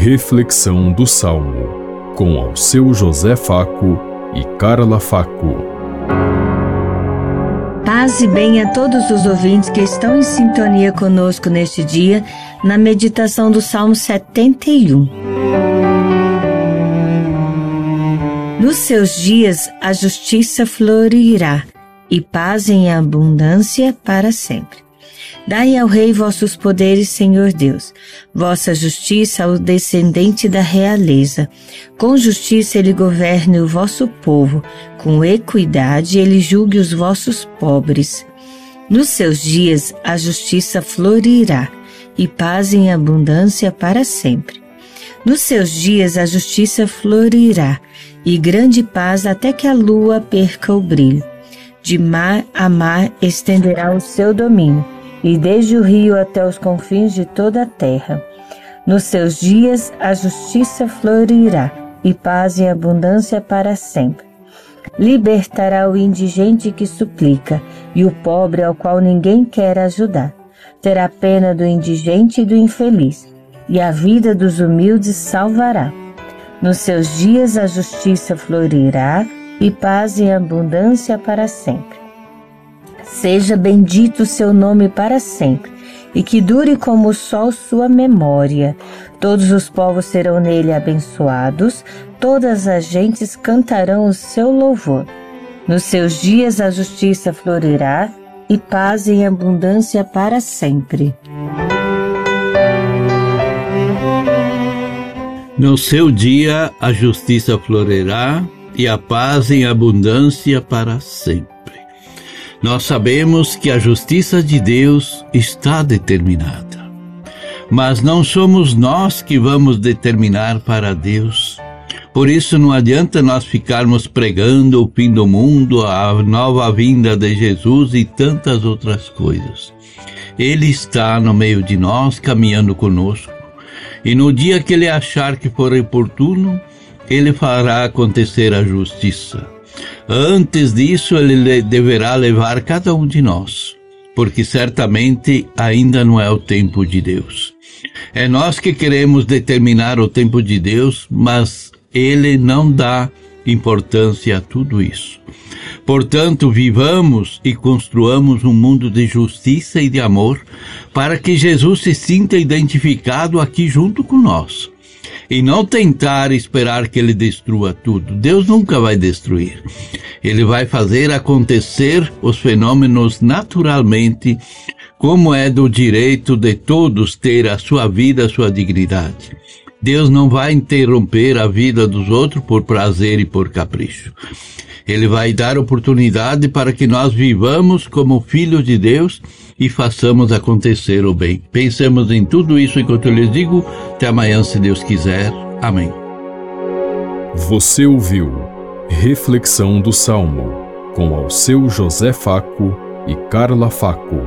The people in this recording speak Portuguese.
Reflexão do Salmo, com ao seu José Faco e Carla Faco. Paz e bem a todos os ouvintes que estão em sintonia conosco neste dia, na meditação do Salmo 71. Nos seus dias a justiça florirá e paz em abundância para sempre. Dai ao Rei vossos poderes, Senhor Deus, vossa justiça ao descendente da realeza. Com justiça ele governe o vosso povo, com equidade ele julgue os vossos pobres. Nos seus dias a justiça florirá, e paz em abundância para sempre. Nos seus dias a justiça florirá, e grande paz até que a lua perca o brilho. De mar a mar estenderá o seu domínio e desde o rio até os confins de toda a terra. Nos seus dias a justiça florirá e paz e abundância para sempre. Libertará o indigente que suplica e o pobre ao qual ninguém quer ajudar. Terá pena do indigente e do infeliz, e a vida dos humildes salvará. Nos seus dias a justiça florirá e paz e abundância para sempre. Seja bendito seu nome para sempre, e que dure como o sol sua memória. Todos os povos serão nele abençoados, todas as gentes cantarão o seu louvor. Nos seus dias a justiça florirá, e paz em abundância para sempre. No seu dia a justiça florirá e a paz em abundância para sempre. Nós sabemos que a justiça de Deus está determinada. Mas não somos nós que vamos determinar para Deus. Por isso não adianta nós ficarmos pregando o fim do mundo, a nova vinda de Jesus e tantas outras coisas. Ele está no meio de nós, caminhando conosco. E no dia que ele achar que for oportuno, ele fará acontecer a justiça. Antes disso, ele deverá levar cada um de nós, porque certamente ainda não é o tempo de Deus. É nós que queremos determinar o tempo de Deus, mas ele não dá importância a tudo isso. Portanto, vivamos e construamos um mundo de justiça e de amor para que Jesus se sinta identificado aqui junto com nós e não tentar esperar que ele destrua tudo. Deus nunca vai destruir. Ele vai fazer acontecer os fenômenos naturalmente, como é do direito de todos ter a sua vida, a sua dignidade. Deus não vai interromper a vida dos outros por prazer e por capricho. Ele vai dar oportunidade para que nós vivamos como filhos de Deus e façamos acontecer o bem. Pensemos em tudo isso enquanto eu lhes digo. Até amanhã, se Deus quiser. Amém. Você ouviu Reflexão do Salmo com ao seu José Faco e Carla Faco.